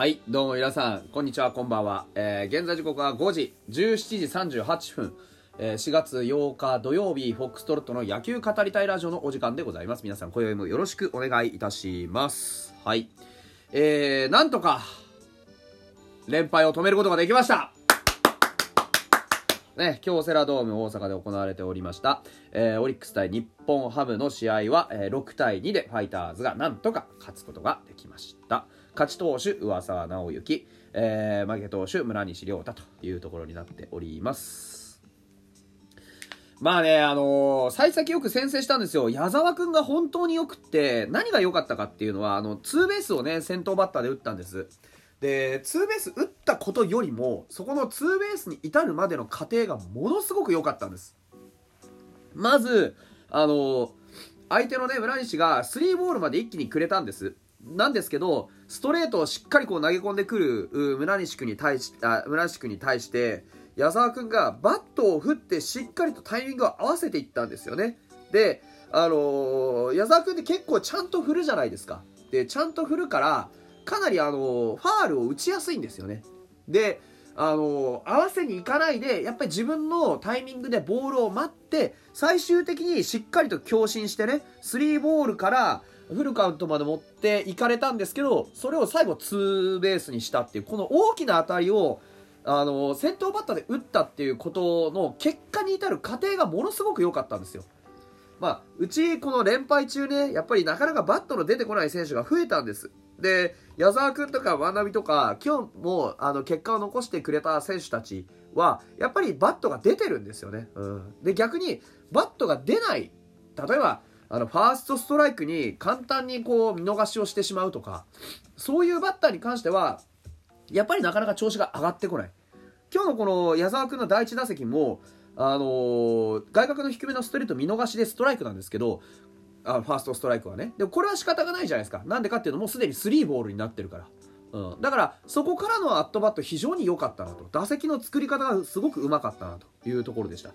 はい、どうも皆さん、こんにちは、こんばんは。えー現在時刻は5時、17時38分、えー4月8日土曜日、フォックストロットの野球語りたいラジオのお時間でございます。皆さん、今宵もよろしくお願いいたします。はい。えー、なんとか、連敗を止めることができましたね、京セラドーム大阪で行われておりました、えーオリックス対日本ハムの試合は、えー6対2でファイターズがなんとか勝つことができました勝ち投手上沢直之、えー負け投手村西亮太というところになっておりますまあね、あのー幸先よく先制したんですよ。矢沢くんが本当によくって、何が良かったかっていうのは、あの、ツーベースをね、先頭バッターで打ったんです。で、ツーベース打ったことよりも、そこのツーベースに至るまでの過程がものすごく良かったんです。まず、あの、相手のね、村西がスリーボールまで一気にくれたんです。なんですけど、ストレートをしっかりこう投げ込んでくる村西君に対し、あ村西君に対して、矢沢君がバットを振ってしっかりとタイミングを合わせていったんですよね。で、あのー矢沢君って結構ちゃんと振るじゃないですか。で、ちゃんと振るから、かなりあのーファールを打ちやすいんですよね。で、あの合わせにいかないでやっぱり自分のタイミングでボールを待って最終的にしっかりと強振してねスリーボールからフルカウントまで持っていかれたんですけどそれを最後ツーベースにしたっていうこの大きな当たりをあの先頭バッターで打ったっていうことの結果に至る過程がものすごく良かったんですよ。まあ、うちこの連敗中ねやっぱりなかなかバットの出てこない選手が増えたんです。で矢沢君とか万波とか今日もあの結果を残してくれた選手たちはやっぱりバットが出てるんですよね、うん、で逆にバットが出ない。例えばあのファーストストライクに簡単にこう見逃しをしてしまうとかそういうバッターに関してはやっぱりなかなか調子が上がってこない。今日のこの矢沢君の第1打席もあのー外角の低めのストレート見逃しでストライクなんですけどあファーストストライクはね。でもこれは仕方がないじゃないですか。なんでかっていうのもうすでにスリーボールになってるから、うん、だからそこからのアットバット非常に良かったなと。打席の作り方がすごくうまかったなというところでした。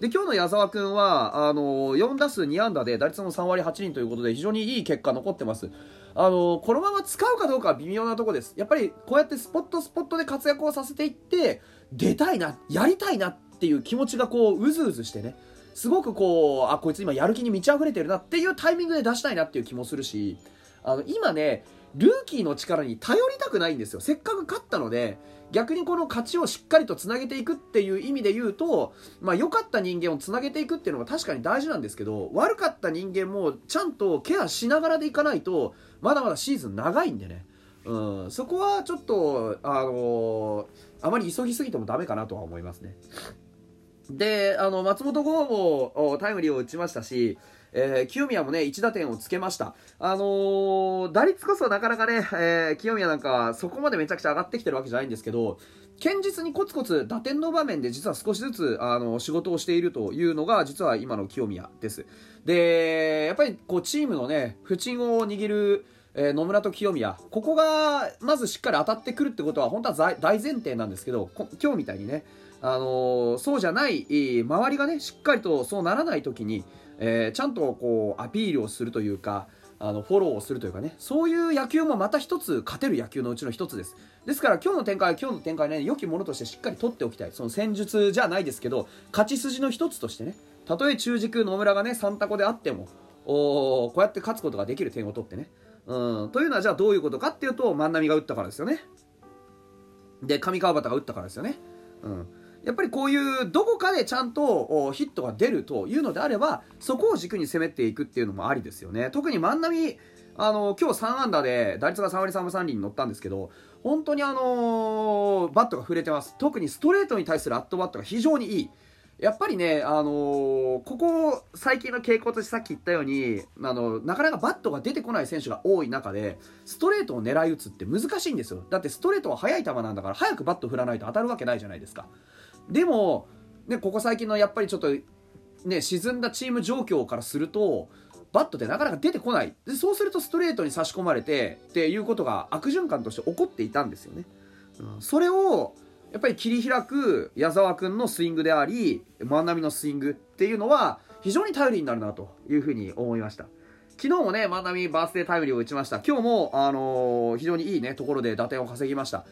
で今日の矢沢君はあの4打数2安打で打率も3割8厘ということで非常にいい結果残ってます。あのこのまま使うかどうかは微妙なところです。やっぱりこうやってスポットスポットで活躍をさせていって出たいなやりたいなっていう気持ちがこううずうずしてね。すごくこうあこいつ今やる気に満ち溢れてるなっていうタイミングで出したいなっていう気もするし。あの今ねルーキーの力に頼りたくないんですよせっかく勝ったので逆にこの勝ちをしっかりとつなげていくっていう意味で言うと、まあ、良かった人間をつなげていくっていうのが確かに大事なんですけど悪かった人間もちゃんとケアしながらでいかないとまだまだシーズン長いんでね、うん、そこはちょっと、あのーあまり急ぎすぎてもダメかなとは思いますね。で、あの、松本剛もタイムリーを打ちましたし、えー清宮もね、1打点をつけました。あのー打率こそなかなかね、えー清宮なんかはそこまでめちゃくちゃ上がってきてるわけじゃないんですけど、堅実にコツコツ打点の場面で実は少しずつあの仕事をしているというのが実は今の清宮です。で、やっぱりこうチームのね、不沈を握るえー野村と清宮ここがまずしっかり当たってくるってことは本当は大前提なんですけど今日みたいにね、あのーそうじゃない周りがねしっかりとそうならない時に、えーちゃんとこうアピールをするというかあのフォローをするというかね。そういう野球もまた一つ勝てる野球のうちの一つです。ですから今日の展開は今日の展開ね良きものとしてしっかり取っておきたい。その戦術じゃないですけど勝ち筋の一つとしてね。たとえ中軸野村がね3タコであってもおこうやって勝つことができる点を取ってね。うん、というのはじゃあどういうことかっていうと万波が打ったからですよね。で上川端が打ったからですよね、うん、やっぱりこういうどこかでちゃんとヒットが出るというのであればそこを軸に攻めていくっていうのもありですよね。特に万波あの今日3安打で打率が3割3分3厘に乗ったんですけど本当にあのバットが触れてます。特にストレートに対するアットバットが非常にいい。やっぱりね、あのーここ最近の傾向としてさっき言ったようにあのなかなかバットが出てこない選手が多い中でストレートを狙い撃つって難しいんですよ。だってストレートは速い球なんだから早くバット振らないと当たるわけないじゃないですか。でも、ね、ここ最近のやっぱりちょっと、ね、沈んだチーム状況からするとバットってなかなか出てこない。でそうするとストレートに差し込まれてっていうことが悪循環として起こっていたんですよね、うんそれをやっぱり切り開く矢沢君のスイングであり万波のスイングっていうのは非常に頼りになるなというふうに思いました昨日もね、万波バースデータイムリーを打ちました。今日も、あのー、非常にいいね、ところで打点を稼ぎました。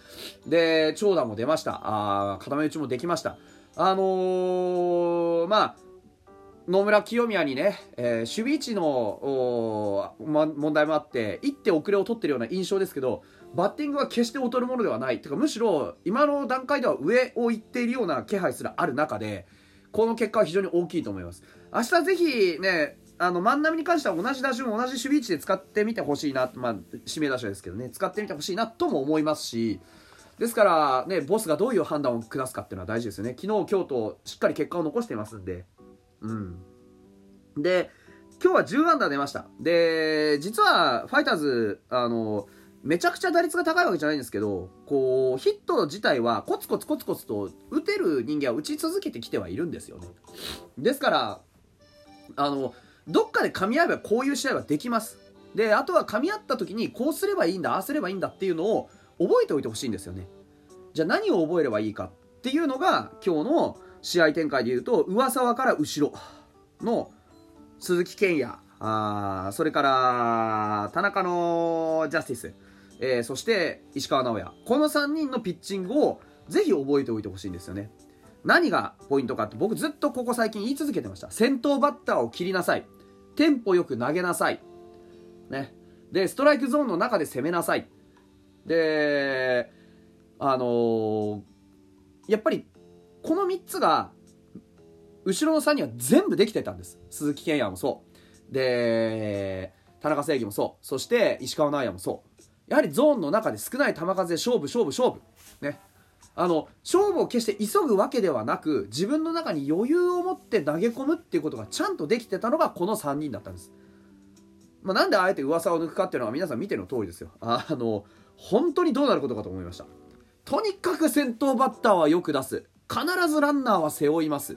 で、長打も出ました。あ固め打ちもできました。あのー、まあ、野村清宮にね、えー、守備位置の、ま、問題もあって、一手遅れを取ってるような印象ですけど、バッティングは決して劣るものではない。てか、むしろ、今の段階では上を行っているような気配すらある中で、この結果は非常に大きいと思います。明日ぜひね、あの万波に関しては同じ打順同じ守備位置で使ってみてほしいな、まあ、指名打者ですけどね。使ってみてほしいなとも思いますしですからねボスがどういう判断を下すかっていうのは大事ですよね。昨日今日としっかり結果を残していますんで。うん。で今日は10安打出ました。で実はファイターズあのめちゃくちゃ打率が高いわけじゃないんですけどこうヒット自体はコツコツコツコツと打てる人間は打ち続けてきてはいるんですよね。ですからあのどっかで噛み合えばこういう試合はできます。であとは噛み合った時にこうすればいいんだああすればいいんだっていうのを覚えておいてほしいんですよね。じゃあ何を覚えればいいかっていうのが今日の試合展開でいうと上沢から後ろの鈴木健也。あそれから田中のジャスティス、えー、そして石川直也この3人のピッチングをぜひ覚えておいてほしいんですよね何がポイントかって僕ずっとここ最近言い続けてました先頭バッターを切りなさいテンポよく投げなさい。ね。で、ストライクゾーンの中で攻めなさい。で、あのー、やっぱり、この3つが、後ろの3人は全部できてたんです。鈴木健也もそう。で、田中正義もそう。そして、石川直也もそう。やはりゾーンの中で少ない球数で勝負、勝負、勝負。ね。あの勝負を決して急ぐわけではなく自分の中に余裕を持って投げ込むっていうことがちゃんとできてたのがこの3人だったんです、まあ、なんであえて噂を抜くかっていうのは皆さん見ての通りですよ。あの本当にどうなることかと思いました。とにかく先頭バッターはよく出す。必ずランナーは背負います。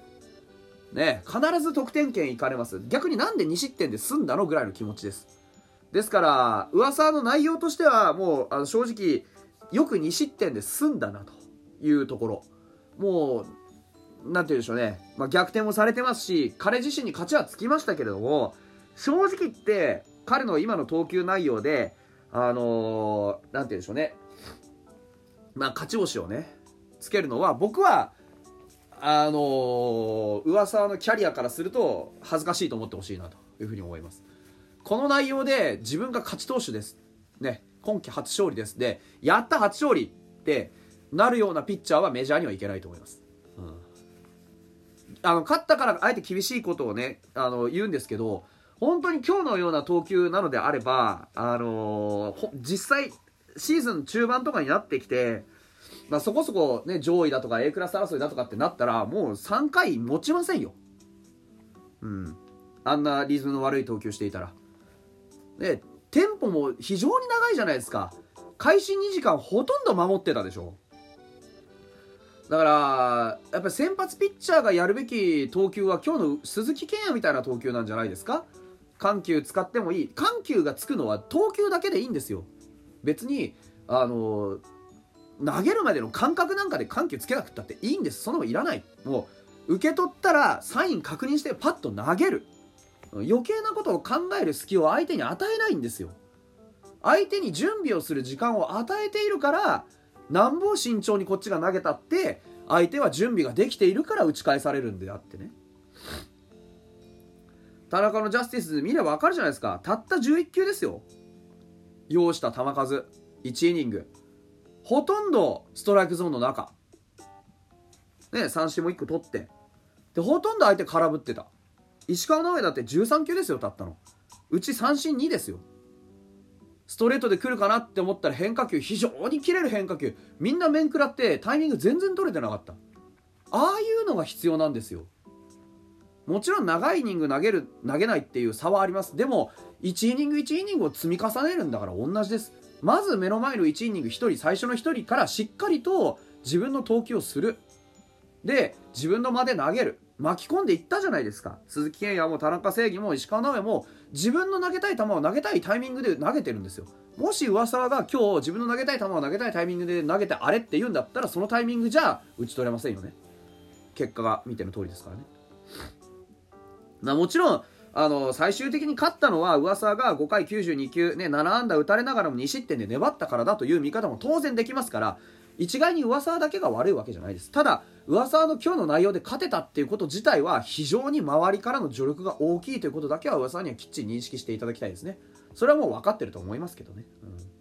ね必ず得点圏行かれます。逆になんで2失点で済んだのぐらいの気持ちです。ですから噂の内容としてはもうあの正直よく2失点で済んだなというところ。もう何て言うんでしょうね、まあ、逆転もされてますし彼自身に勝ちはつきましたけれども正直言って彼の今の投球内容であの何、ー、て言うんでしょうね。まあ勝ち星をねつけるのは僕はあのー、噂のキャリアからすると恥ずかしいと思ってほしいなというふうに思います。この内容で自分が勝ち投手ですね今季初勝利ですでやった初勝利ってなるようなピッチャーはメジャーにはいけないと思います。うん、あの勝ったからあえて厳しいことをねあの言うんですけど本当に今日のような投球なのであれば、あのー、実際シーズン中盤とかになってきて、まあ、そこそこ、ね、上位だとか A クラス争いだとかってなったらもう3回持ちませんよ。うん、あんなリズムの悪い投球していたら。でテンポも非常に長いじゃないですか。開始2時間ほとんど守ってたでしょ。だからやっぱり先発ピッチャーがやるべき投球は今日の鈴木健也みたいな投球なんじゃないですか。緩急使ってもいい。緩急がつくのは投球だけでいいんですよ。別にあの投げるまでの感覚なんかで緩急つけなくったっていいんです。そのいらない。もう受け取ったらサイン確認してパッと投げる。余計なことを考える隙を相手に与えないんですよ。相手に準備をする時間を与えているからなんぼ慎重にこっちが投げたって相手は準備ができているから打ち返されるんであってね。田中のジャスティス見れば分かるじゃないですか。たった11球ですよ。要した球数。1イニング。ほとんどストライクゾーンの中。ね三振も1個取って。でほとんど相手空振ってた。石川直也だって13球ですよたったの。うち三振2ですよ。ストレートで来るかなって思ったら変化球非常に切れる変化球。みんな面食らってタイミング全然取れてなかった。ああいうのが必要なんですよ。もちろん長いイニング投げる投げないっていう差はあります。でも1イニング1イニングを積み重ねるんだから同じです。まず目の前の1イニング1人最初の1人からしっかりと自分の投球をする。で自分の間で投げる。巻き込んでいったじゃないですか。鈴木健也も田中正義も石川直也も自分の投げたい球を投げたいタイミングで投げてるんですよ。もし上沢が今日自分の投げたい球を投げたいタイミングで投げてあれって言うんだったらそのタイミングじゃ打ち取れませんよね。結果が見ての通りですからね。まあもちろんあの、最終的に勝ったのは、噂が5回92球、ね、7安打打たれながらも2失点で粘ったからだという見方も当然できますから、一概に上沢だけが悪いわけじゃないです。ただ、上沢の今日の内容で勝てたっていうこと自体は非常に周りからの助力が大きいということだけは上沢にはきっちり認識していただきたいですね。それはもう分かってると思いますけどね。うん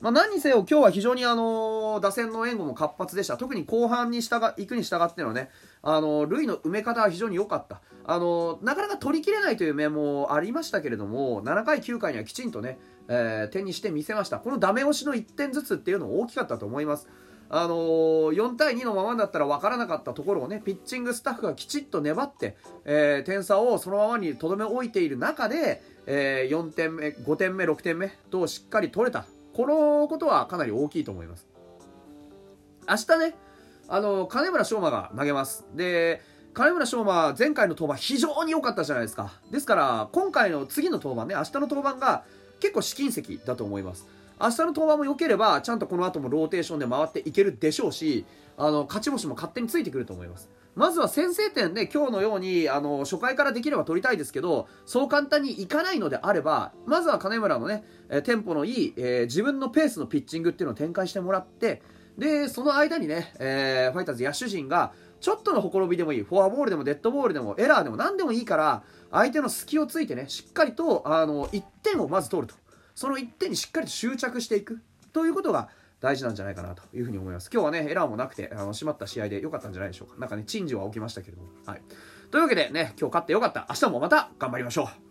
まあ、何にせよ今日は非常にあの打線の援護も活発でした。特に後半に従行くに従ってのね、あの塁の埋め方は非常に良かった。あのなかなか取りきれないという面もありましたけれども、7回、9回にはきちんとね、えー、点にしてみせました。このダメ押しの1点ずつっていうのも大きかったと思います。あのー、4対2のままだったら分からなかったところをね、ピッチングスタッフがきちっと粘って、えー、点差をそのままにとどめ置いている中で、えー、4点目、5点目、6点目としっかり取れた。このことはかなり大きいと思います。明日ね、あの、金村翔馬が投げます。で、金村翔馬、前回の登板非常に良かったじゃないですか。ですから、今回の次の登板ね、明日の登板が結構試金石だと思います。明日の登板も良ければ、ちゃんとこの後もローテーションで回っていけるでしょうし、あの、勝ち星も勝手についてくると思います。まずは先制点で今日のようにあの初回からできれば取りたいですけどそう簡単にいかないのであればまずは金村のね、えテンポのいい、えー、自分のペースのピッチングっていうのを展開してもらってでその間にね、えー、ファイターズ野手陣がちょっとのほころびでもいいフォアボールでもデッドボールでもエラーでも何でもいいから相手の隙をついてねしっかりとあの1点をまず取るとその1点にしっかりと執着していくということが大事なんじゃないかなというふうに思います。今日はね、エラーもなくて、あの、締まった試合で良かったんじゃないでしょうか。なんかね、陳情は起きましたけれども。はい。というわけでね、今日勝って良かった。明日もまた頑張りましょう。